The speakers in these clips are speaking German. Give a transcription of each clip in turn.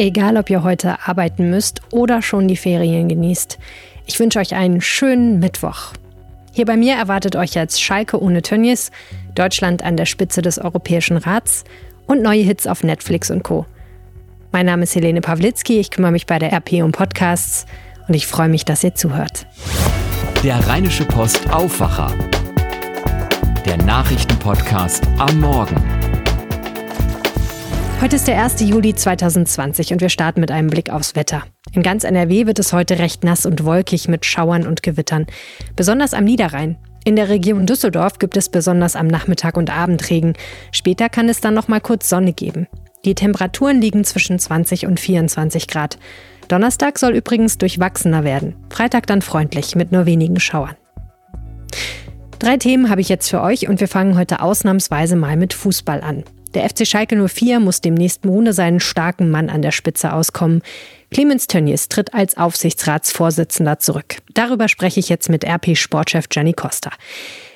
Egal, ob ihr heute arbeiten müsst oder schon die Ferien genießt. Ich wünsche euch einen schönen Mittwoch. Hier bei mir erwartet euch jetzt Schalke ohne Tönnies, Deutschland an der Spitze des Europäischen Rats und neue Hits auf Netflix und Co. Mein Name ist Helene Pawlitzki, ich kümmere mich bei der RP um Podcasts und ich freue mich, dass ihr zuhört. Der Rheinische Post Aufwacher. Der Nachrichtenpodcast am Morgen. Heute ist der 1. Juli 2020 und wir starten mit einem Blick aufs Wetter. In ganz NRW wird es heute recht nass und wolkig mit Schauern und Gewittern. Besonders am Niederrhein. In der Region Düsseldorf gibt es besonders am Nachmittag und Abend Regen. Später kann es dann noch mal kurz Sonne geben. Die Temperaturen liegen zwischen 20 und 24 Grad. Donnerstag soll übrigens durchwachsener werden. Freitag dann freundlich mit nur wenigen Schauern. Drei Themen habe ich jetzt für euch und wir fangen heute ausnahmsweise mal mit Fußball an. Der FC Schalke 04 muss demnächst ohne seinen starken Mann an der Spitze auskommen. Clemens Tönnies tritt als Aufsichtsratsvorsitzender zurück. Darüber spreche ich jetzt mit RP-Sportchef Gianni Costa.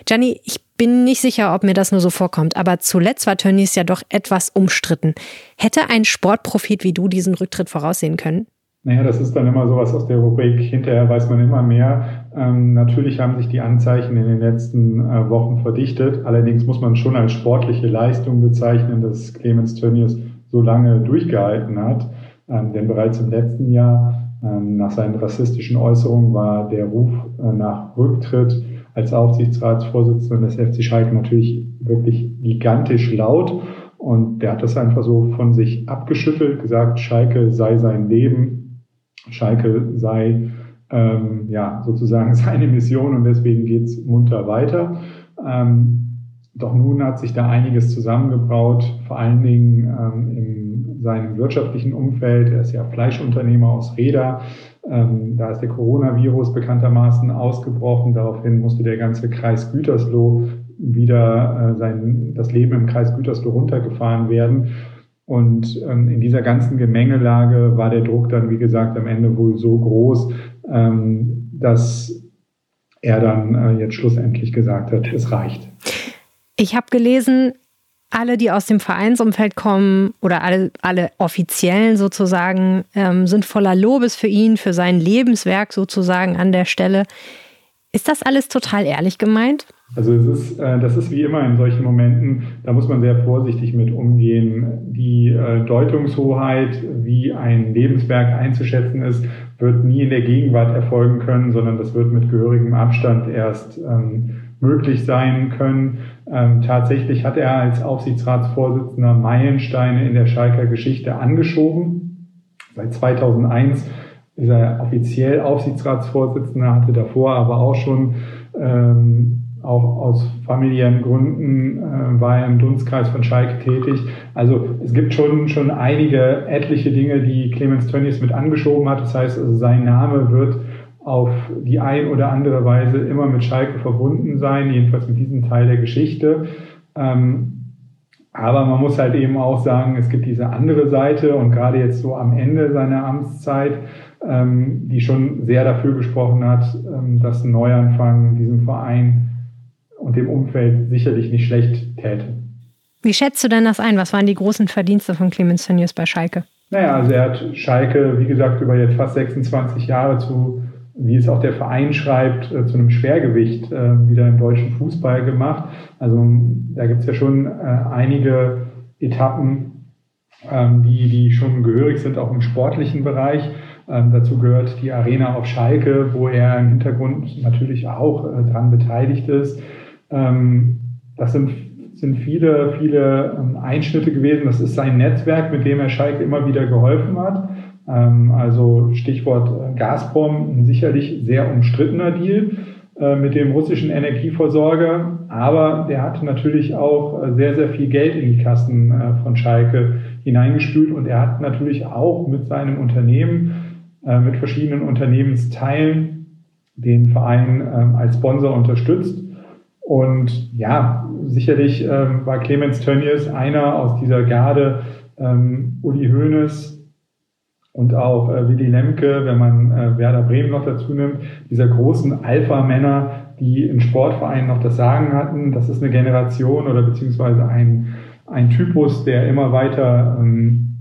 Gianni, ich bin nicht sicher, ob mir das nur so vorkommt, aber zuletzt war Tönnies ja doch etwas umstritten. Hätte ein Sportprofit wie du diesen Rücktritt voraussehen können? Naja, das ist dann immer sowas aus der Rubrik, hinterher weiß man immer mehr. Ähm, natürlich haben sich die Anzeichen in den letzten äh, Wochen verdichtet. Allerdings muss man schon als sportliche Leistung bezeichnen, dass Clemens Tönnies so lange durchgehalten hat. Ähm, denn bereits im letzten Jahr, ähm, nach seinen rassistischen Äußerungen, war der Ruf äh, nach Rücktritt als Aufsichtsratsvorsitzender des FC Schalke natürlich wirklich gigantisch laut. Und der hat das einfach so von sich abgeschüttelt, gesagt, Schalke sei sein Leben, Schalke sei ähm, ja sozusagen seine Mission und deswegen geht's munter weiter. Ähm, doch nun hat sich da einiges zusammengebraut, vor allen Dingen ähm, in seinem wirtschaftlichen Umfeld. Er ist ja Fleischunternehmer aus Reda. Ähm, da ist der Coronavirus bekanntermaßen ausgebrochen. Daraufhin musste der ganze Kreis Gütersloh wieder äh, sein, das Leben im Kreis Gütersloh runtergefahren werden. Und ähm, in dieser ganzen Gemengelage war der Druck dann, wie gesagt, am Ende wohl so groß, ähm, dass er dann äh, jetzt schlussendlich gesagt hat, es reicht. Ich habe gelesen, alle, die aus dem Vereinsumfeld kommen oder alle, alle Offiziellen sozusagen, ähm, sind voller Lobes für ihn, für sein Lebenswerk sozusagen an der Stelle. Ist das alles total ehrlich gemeint? Also es ist, äh, das ist wie immer in solchen Momenten, da muss man sehr vorsichtig mit umgehen. Die äh, Deutungshoheit, wie ein Lebenswerk einzuschätzen ist, wird nie in der Gegenwart erfolgen können, sondern das wird mit gehörigem Abstand erst ähm, möglich sein können. Ähm, tatsächlich hat er als Aufsichtsratsvorsitzender Meilensteine in der Schalker Geschichte angeschoben. Seit 2001 ist er offiziell Aufsichtsratsvorsitzender, hatte davor aber auch schon ähm, auch aus familiären Gründen äh, war er im Dunstkreis von Schalke tätig. Also es gibt schon, schon einige etliche Dinge, die Clemens Tönnies mit angeschoben hat. Das heißt, also sein Name wird auf die ein oder andere Weise immer mit Schalke verbunden sein, jedenfalls mit diesem Teil der Geschichte. Ähm, aber man muss halt eben auch sagen, es gibt diese andere Seite und gerade jetzt so am Ende seiner Amtszeit, ähm, die schon sehr dafür gesprochen hat, ähm, dass ein Neuanfang diesem Verein und dem Umfeld sicherlich nicht schlecht täte. Wie schätzt du denn das ein? Was waren die großen Verdienste von Clemens Tönnies bei Schalke? Naja, also er hat Schalke, wie gesagt, über jetzt fast 26 Jahre zu, wie es auch der Verein schreibt, äh, zu einem Schwergewicht äh, wieder im deutschen Fußball gemacht. Also da gibt es ja schon äh, einige Etappen, ähm, die, die schon gehörig sind, auch im sportlichen Bereich. Ähm, dazu gehört die Arena auf Schalke, wo er im Hintergrund natürlich auch äh, dran beteiligt ist. Ähm, das sind, sind viele, viele ähm, Einschnitte gewesen. Das ist sein Netzwerk, mit dem er Schalke immer wieder geholfen hat. Ähm, also Stichwort äh, Gazprom, ein sicherlich sehr umstrittener Deal äh, mit dem russischen Energieversorger. Aber der hat natürlich auch äh, sehr, sehr viel Geld in die Kassen von Schalke hineingespült und er hat natürlich auch mit seinem Unternehmen, mit verschiedenen Unternehmensteilen den Verein als Sponsor unterstützt. Und ja, sicherlich ähm, war Clemens Tönnies einer aus dieser Garde, ähm, Uli Hoeneß und auch äh, Willy Lemke, wenn man äh, Werder Bremen noch dazu nimmt, dieser großen Alpha-Männer, die in Sportvereinen noch das Sagen hatten. Das ist eine Generation oder beziehungsweise ein, ein Typus, der immer weiter ähm,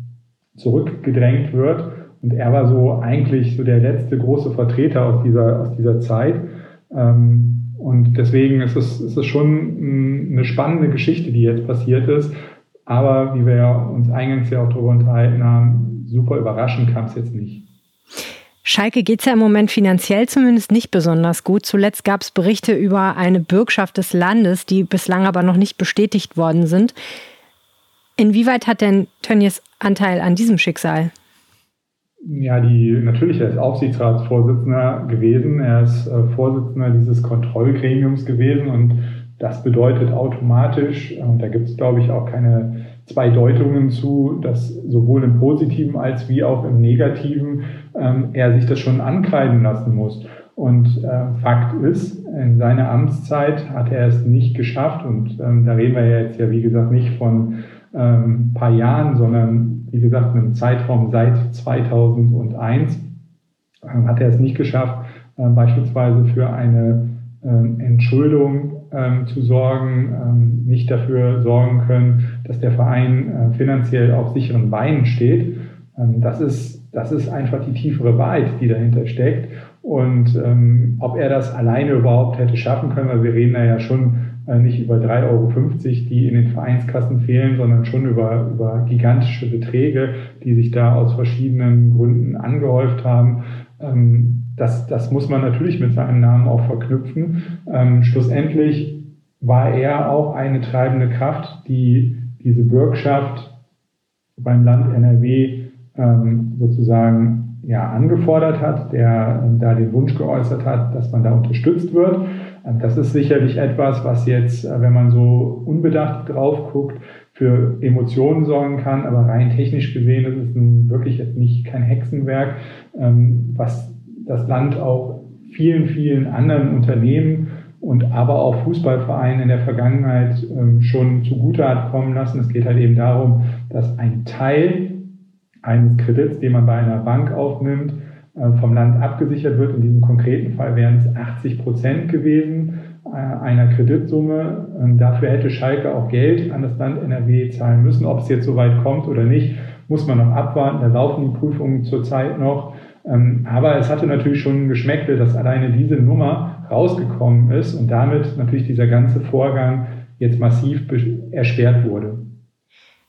zurückgedrängt wird. Und er war so eigentlich so der letzte große Vertreter aus dieser, aus dieser Zeit. Ähm, und deswegen ist es, ist es schon eine spannende Geschichte, die jetzt passiert ist. Aber wie wir uns eingangs ja auch darüber unterhalten haben, super überraschend kam es jetzt nicht. Schalke geht es ja im Moment finanziell zumindest nicht besonders gut. Zuletzt gab es Berichte über eine Bürgschaft des Landes, die bislang aber noch nicht bestätigt worden sind. Inwieweit hat denn Tönnies Anteil an diesem Schicksal? Ja, die, natürlich, er ist Aufsichtsratsvorsitzender gewesen. Er ist äh, Vorsitzender dieses Kontrollgremiums gewesen und das bedeutet automatisch, und da gibt es, glaube ich, auch keine zwei Deutungen zu, dass sowohl im Positiven als wie auch im Negativen ähm, er sich das schon ankreiden lassen muss. Und äh, Fakt ist, in seiner Amtszeit hat er es nicht geschafft, und ähm, da reden wir jetzt ja, wie gesagt, nicht von ähm, paar Jahren, sondern wie gesagt, einem Zeitraum seit 2001 äh, hat er es nicht geschafft, äh, beispielsweise für eine äh, Entschuldung ähm, zu sorgen, ähm, nicht dafür sorgen können, dass der Verein äh, finanziell auf sicheren Beinen steht. Ähm, das, ist, das ist einfach die tiefere Wahrheit, die dahinter steckt. Und ähm, ob er das alleine überhaupt hätte schaffen können, weil wir reden da ja schon nicht über 3,50 Euro, die in den Vereinskassen fehlen, sondern schon über, über gigantische Beträge, die sich da aus verschiedenen Gründen angehäuft haben. Ähm, das, das muss man natürlich mit seinem Namen auch verknüpfen. Ähm, schlussendlich war er auch eine treibende Kraft, die diese Bürgschaft beim Land NRW ähm, sozusagen ja, angefordert hat, der da den Wunsch geäußert hat, dass man da unterstützt wird. Das ist sicherlich etwas, was jetzt, äh, wenn man so unbedacht drauf guckt, für Emotionen sorgen kann, aber rein technisch gesehen ist es nun wirklich jetzt nicht kein Hexenwerk, ähm, was das Land auch vielen, vielen anderen Unternehmen und aber auch Fußballvereinen in der Vergangenheit ähm, schon zugute hat kommen lassen. Es geht halt eben darum, dass ein Teil eines Kredits, den man bei einer Bank aufnimmt, vom Land abgesichert wird. In diesem konkreten Fall wären es 80 Prozent gewesen äh, einer Kreditsumme. Ähm, dafür hätte Schalke auch Geld an das Land NRW zahlen müssen. Ob es jetzt so weit kommt oder nicht, muss man noch abwarten. Da laufen die Prüfungen zurzeit noch. Ähm, aber es hatte natürlich schon Geschmäckle, dass alleine diese Nummer rausgekommen ist und damit natürlich dieser ganze Vorgang jetzt massiv erschwert wurde.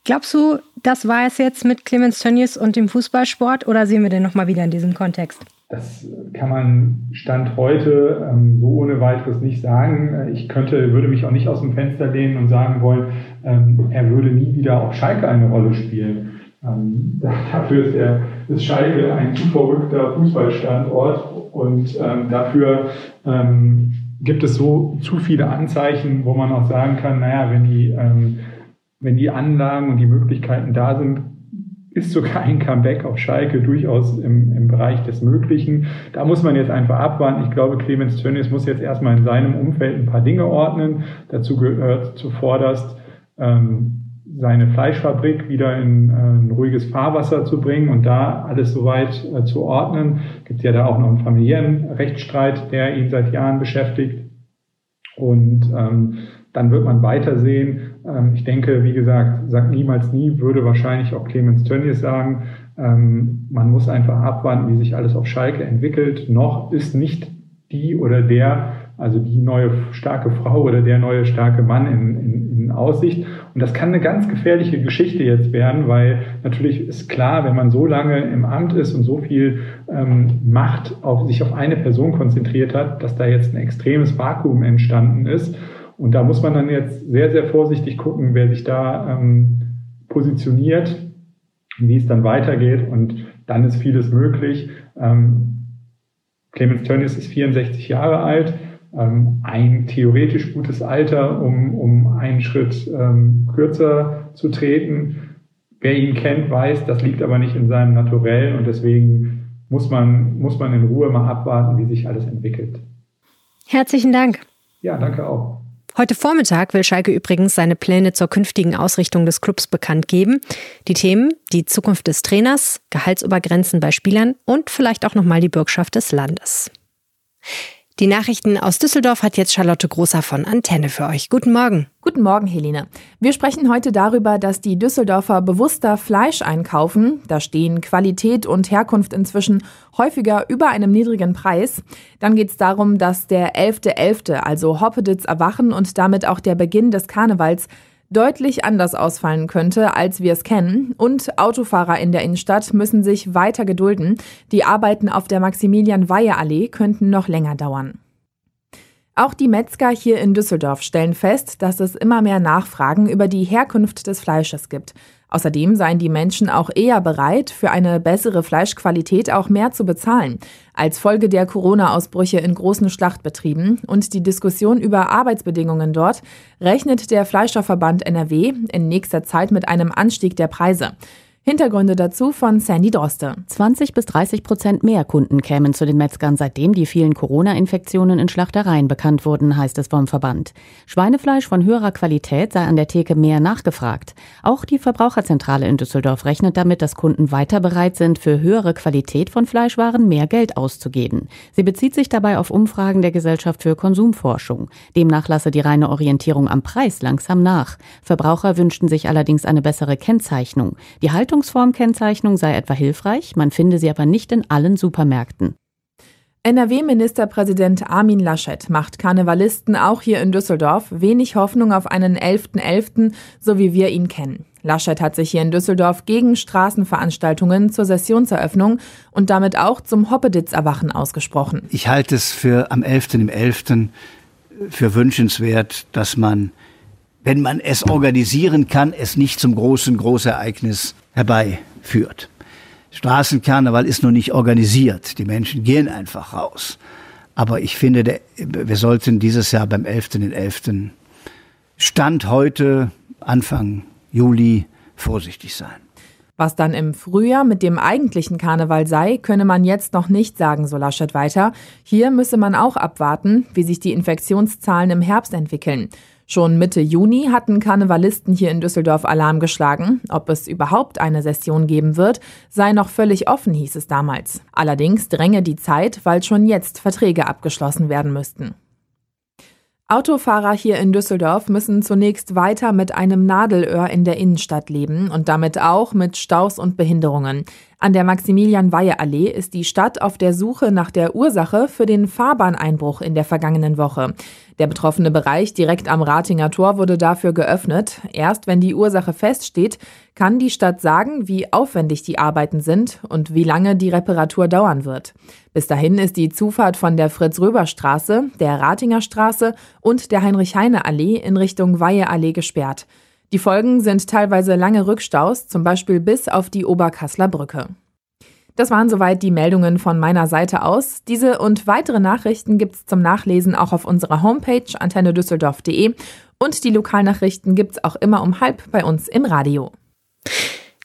Glaubst du, das war es jetzt mit Clemens Tönnies und dem Fußballsport oder sehen wir den nochmal wieder in diesem Kontext? Das kann man Stand heute ähm, so ohne weiteres nicht sagen. Ich könnte, würde mich auch nicht aus dem Fenster lehnen und sagen wollen, ähm, er würde nie wieder auf Schalke eine Rolle spielen. Ähm, dafür ist, er, ist Schalke ein zu verrückter Fußballstandort und ähm, dafür ähm, gibt es so zu viele Anzeichen, wo man auch sagen kann, naja, wenn die ähm, wenn die Anlagen und die Möglichkeiten da sind, ist sogar ein Comeback auf Schalke durchaus im, im Bereich des Möglichen. Da muss man jetzt einfach abwarten. Ich glaube, Clemens Tönnies muss jetzt erstmal in seinem Umfeld ein paar Dinge ordnen. Dazu gehört zuvorderst ähm, seine Fleischfabrik wieder in äh, ein ruhiges Fahrwasser zu bringen und da alles soweit äh, zu ordnen. Gibt ja da auch noch einen familiären Rechtsstreit, der ihn seit Jahren beschäftigt. Und ähm, dann wird man weitersehen, ähm, ich denke, wie gesagt, sagt niemals nie, würde wahrscheinlich auch Clemens Tönnies sagen. Ähm, man muss einfach abwarten, wie sich alles auf Schalke entwickelt. Noch ist nicht die oder der, also die neue starke Frau oder der neue starke Mann in, in, in Aussicht. Und das kann eine ganz gefährliche Geschichte jetzt werden, weil natürlich ist klar, wenn man so lange im Amt ist und so viel ähm, Macht auf sich auf eine Person konzentriert hat, dass da jetzt ein extremes Vakuum entstanden ist. Und da muss man dann jetzt sehr, sehr vorsichtig gucken, wer sich da ähm, positioniert, wie es dann weitergeht. Und dann ist vieles möglich. Ähm, Clemens Tönnies ist 64 Jahre alt, ähm, ein theoretisch gutes Alter, um, um einen Schritt ähm, kürzer zu treten. Wer ihn kennt, weiß, das liegt aber nicht in seinem Naturell und deswegen muss man, muss man in Ruhe mal abwarten, wie sich alles entwickelt. Herzlichen Dank. Ja, danke auch. Heute Vormittag will Schalke übrigens seine Pläne zur künftigen Ausrichtung des Clubs bekannt geben. Die Themen, die Zukunft des Trainers, Gehaltsobergrenzen bei Spielern und vielleicht auch nochmal die Bürgschaft des Landes. Die Nachrichten aus Düsseldorf hat jetzt Charlotte Großer von Antenne für euch. Guten Morgen. Guten Morgen, Helene. Wir sprechen heute darüber, dass die Düsseldorfer bewusster Fleisch einkaufen. Da stehen Qualität und Herkunft inzwischen häufiger über einem niedrigen Preis. Dann geht es darum, dass der 11.11., .11., also Hoppeditz Erwachen und damit auch der Beginn des Karnevals deutlich anders ausfallen könnte, als wir es kennen. Und Autofahrer in der Innenstadt müssen sich weiter gedulden. Die Arbeiten auf der Maximilian-Weihe-Allee könnten noch länger dauern. Auch die Metzger hier in Düsseldorf stellen fest, dass es immer mehr Nachfragen über die Herkunft des Fleisches gibt. Außerdem seien die Menschen auch eher bereit, für eine bessere Fleischqualität auch mehr zu bezahlen, als Folge der Corona-Ausbrüche in großen Schlachtbetrieben und die Diskussion über Arbeitsbedingungen dort rechnet der Fleischerverband NRW in nächster Zeit mit einem Anstieg der Preise. Hintergründe dazu von Sandy Droste. 20 bis 30 Prozent mehr Kunden kämen zu den Metzgern, seitdem die vielen Corona-Infektionen in Schlachtereien bekannt wurden, heißt es vom Verband. Schweinefleisch von höherer Qualität sei an der Theke mehr nachgefragt. Auch die Verbraucherzentrale in Düsseldorf rechnet damit, dass Kunden weiter bereit sind, für höhere Qualität von Fleischwaren mehr Geld auszugeben. Sie bezieht sich dabei auf Umfragen der Gesellschaft für Konsumforschung. Demnach lasse die reine Orientierung am Preis langsam nach. Verbraucher wünschten sich allerdings eine bessere Kennzeichnung. Die Haltung Haltungsformkennzeichnung sei etwa hilfreich, man finde sie aber nicht in allen Supermärkten. NRW-Ministerpräsident Armin Laschet macht Karnevalisten auch hier in Düsseldorf wenig Hoffnung auf einen 11.11., .11., so wie wir ihn kennen. Laschet hat sich hier in Düsseldorf gegen Straßenveranstaltungen zur Sessionseröffnung und damit auch zum Hoppeditz-Erwachen ausgesprochen. Ich halte es für am 11.11. .11. für wünschenswert, dass man, wenn man es organisieren kann, es nicht zum großen Großereignis herbeiführt. Straßenkarneval ist noch nicht organisiert. Die Menschen gehen einfach raus. Aber ich finde, der, wir sollten dieses Jahr beim 11.11. .11. Stand heute, Anfang Juli, vorsichtig sein. Was dann im Frühjahr mit dem eigentlichen Karneval sei, könne man jetzt noch nicht sagen, so Laschet weiter. Hier müsse man auch abwarten, wie sich die Infektionszahlen im Herbst entwickeln. Schon Mitte Juni hatten Karnevalisten hier in Düsseldorf Alarm geschlagen. Ob es überhaupt eine Session geben wird, sei noch völlig offen, hieß es damals. Allerdings dränge die Zeit, weil schon jetzt Verträge abgeschlossen werden müssten. Autofahrer hier in Düsseldorf müssen zunächst weiter mit einem Nadelöhr in der Innenstadt leben und damit auch mit Staus und Behinderungen. An der Maximilian-Weihe-Allee ist die Stadt auf der Suche nach der Ursache für den Fahrbahneinbruch in der vergangenen Woche. Der betroffene Bereich direkt am Ratinger Tor wurde dafür geöffnet. Erst wenn die Ursache feststeht, kann die Stadt sagen, wie aufwendig die Arbeiten sind und wie lange die Reparatur dauern wird. Bis dahin ist die Zufahrt von der Fritz-Röber-Straße, der Ratinger Straße und der Heinrich-Heine-Allee in Richtung Weihe-Allee gesperrt. Die Folgen sind teilweise lange Rückstaus, zum Beispiel bis auf die Oberkassler Brücke. Das waren soweit die Meldungen von meiner Seite aus. Diese und weitere Nachrichten gibt's zum Nachlesen auch auf unserer Homepage antennedüsseldorf.de und die Lokalnachrichten gibt's auch immer um halb bei uns im Radio.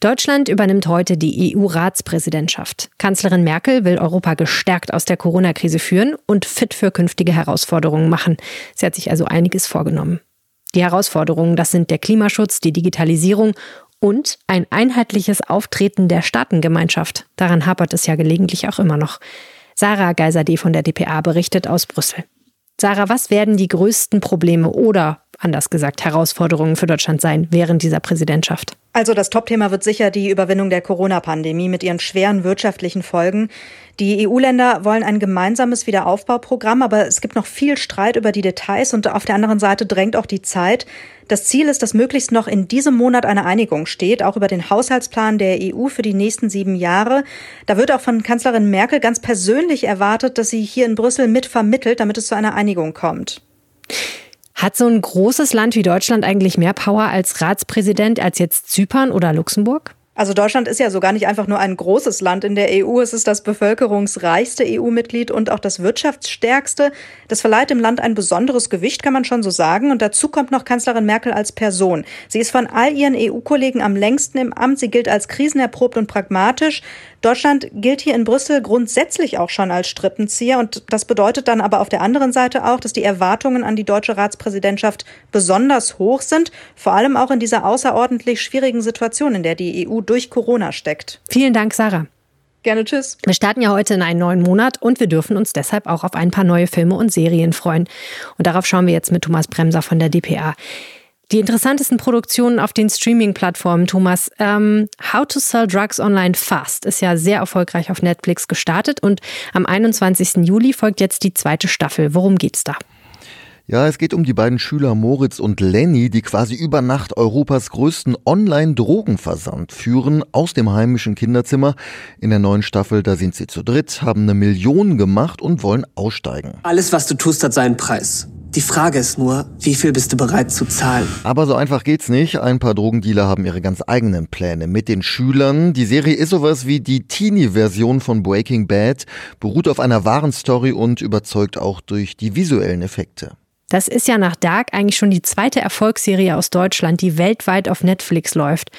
Deutschland übernimmt heute die EU-Ratspräsidentschaft. Kanzlerin Merkel will Europa gestärkt aus der Corona-Krise führen und fit für künftige Herausforderungen machen. Sie hat sich also einiges vorgenommen. Die Herausforderungen, das sind der Klimaschutz, die Digitalisierung und ein einheitliches Auftreten der Staatengemeinschaft. Daran hapert es ja gelegentlich auch immer noch. Sarah Geiser-D von der DPA berichtet aus Brüssel. Sarah, was werden die größten Probleme oder anders gesagt Herausforderungen für Deutschland sein während dieser Präsidentschaft? Also das Topthema wird sicher die Überwindung der Corona-Pandemie mit ihren schweren wirtschaftlichen Folgen. Die EU-Länder wollen ein gemeinsames Wiederaufbauprogramm, aber es gibt noch viel Streit über die Details und auf der anderen Seite drängt auch die Zeit. Das Ziel ist, dass möglichst noch in diesem Monat eine Einigung steht, auch über den Haushaltsplan der EU für die nächsten sieben Jahre. Da wird auch von Kanzlerin Merkel ganz persönlich erwartet, dass sie hier in Brüssel mitvermittelt, damit es zu einer Einigung kommt. Hat so ein großes Land wie Deutschland eigentlich mehr Power als Ratspräsident als jetzt Zypern oder Luxemburg? Also Deutschland ist ja so gar nicht einfach nur ein großes Land in der EU. Es ist das bevölkerungsreichste EU-Mitglied und auch das wirtschaftsstärkste. Das verleiht dem Land ein besonderes Gewicht, kann man schon so sagen. Und dazu kommt noch Kanzlerin Merkel als Person. Sie ist von all ihren EU-Kollegen am längsten im Amt. Sie gilt als krisenerprobt und pragmatisch. Deutschland gilt hier in Brüssel grundsätzlich auch schon als Strippenzieher. Und das bedeutet dann aber auf der anderen Seite auch, dass die Erwartungen an die deutsche Ratspräsidentschaft besonders hoch sind. Vor allem auch in dieser außerordentlich schwierigen Situation, in der die EU durch Corona steckt. Vielen Dank, Sarah. Gerne tschüss. Wir starten ja heute in einen neuen Monat und wir dürfen uns deshalb auch auf ein paar neue Filme und Serien freuen. Und darauf schauen wir jetzt mit Thomas Bremser von der DPA. Die interessantesten Produktionen auf den Streaming-Plattformen, Thomas. Ähm, How to Sell Drugs Online Fast ist ja sehr erfolgreich auf Netflix gestartet und am 21. Juli folgt jetzt die zweite Staffel. Worum geht's da? Ja, es geht um die beiden Schüler Moritz und Lenny, die quasi über Nacht Europas größten Online-Drogenversand führen aus dem heimischen Kinderzimmer. In der neuen Staffel, da sind sie zu dritt, haben eine Million gemacht und wollen aussteigen. Alles, was du tust, hat seinen Preis. Die Frage ist nur, wie viel bist du bereit zu zahlen? Aber so einfach geht's nicht. Ein paar Drogendealer haben ihre ganz eigenen Pläne mit den Schülern. Die Serie ist sowas wie die Teenie-Version von Breaking Bad, beruht auf einer wahren Story und überzeugt auch durch die visuellen Effekte. Das ist ja nach Dark eigentlich schon die zweite Erfolgsserie aus Deutschland, die weltweit auf Netflix läuft.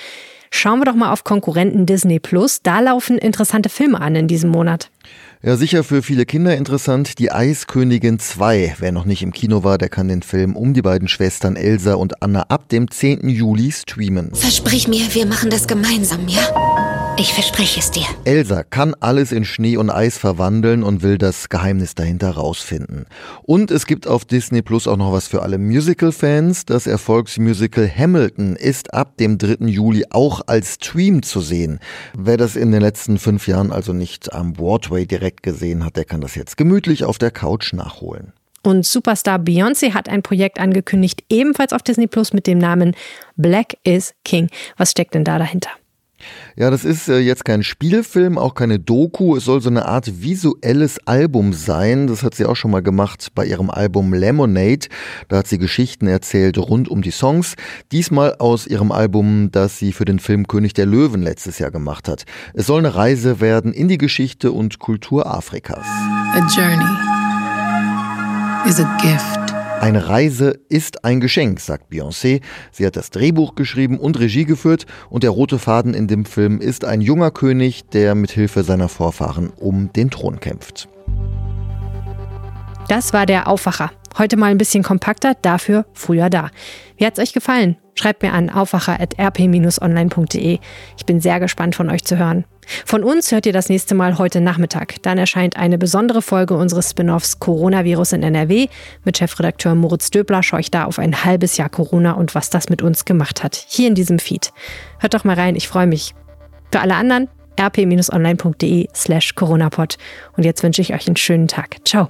Schauen wir doch mal auf Konkurrenten Disney Plus. Da laufen interessante Filme an in diesem Monat. Ja, sicher für viele Kinder interessant. Die Eiskönigin 2. Wer noch nicht im Kino war, der kann den Film um die beiden Schwestern Elsa und Anna ab dem 10. Juli streamen. Versprich mir, wir machen das gemeinsam, ja? Ich verspreche es dir. Elsa kann alles in Schnee und Eis verwandeln und will das Geheimnis dahinter rausfinden. Und es gibt auf Disney Plus auch noch was für alle Musical-Fans. Das Erfolgsmusical Hamilton ist ab dem 3. Juli auch als Stream zu sehen. Wer das in den letzten fünf Jahren also nicht am Broadway direkt direkt gesehen hat, der kann das jetzt gemütlich auf der Couch nachholen. Und Superstar Beyoncé hat ein Projekt angekündigt, ebenfalls auf Disney Plus mit dem Namen Black is King. Was steckt denn da dahinter? Ja, das ist äh, jetzt kein Spielfilm, auch keine Doku. Es soll so eine Art visuelles Album sein. Das hat sie auch schon mal gemacht bei ihrem Album Lemonade. Da hat sie Geschichten erzählt rund um die Songs. Diesmal aus ihrem Album, das sie für den Film König der Löwen letztes Jahr gemacht hat. Es soll eine Reise werden in die Geschichte und Kultur Afrikas. A journey is a gift. Eine Reise ist ein Geschenk, sagt Beyoncé. Sie hat das Drehbuch geschrieben und Regie geführt und der rote Faden in dem Film ist ein junger König, der mit Hilfe seiner Vorfahren um den Thron kämpft. Das war der Aufwacher. Heute mal ein bisschen kompakter, dafür früher da. Wie hat's euch gefallen? Schreibt mir an aufwacher.rp-online.de. Ich bin sehr gespannt von euch zu hören. Von uns hört ihr das nächste Mal heute Nachmittag. Dann erscheint eine besondere Folge unseres Spin-offs Coronavirus in NRW. Mit Chefredakteur Moritz Döbler schaue ich da auf ein halbes Jahr Corona und was das mit uns gemacht hat. Hier in diesem Feed. Hört doch mal rein, ich freue mich. Für alle anderen rp-online.de slash coronapod. Und jetzt wünsche ich euch einen schönen Tag. Ciao.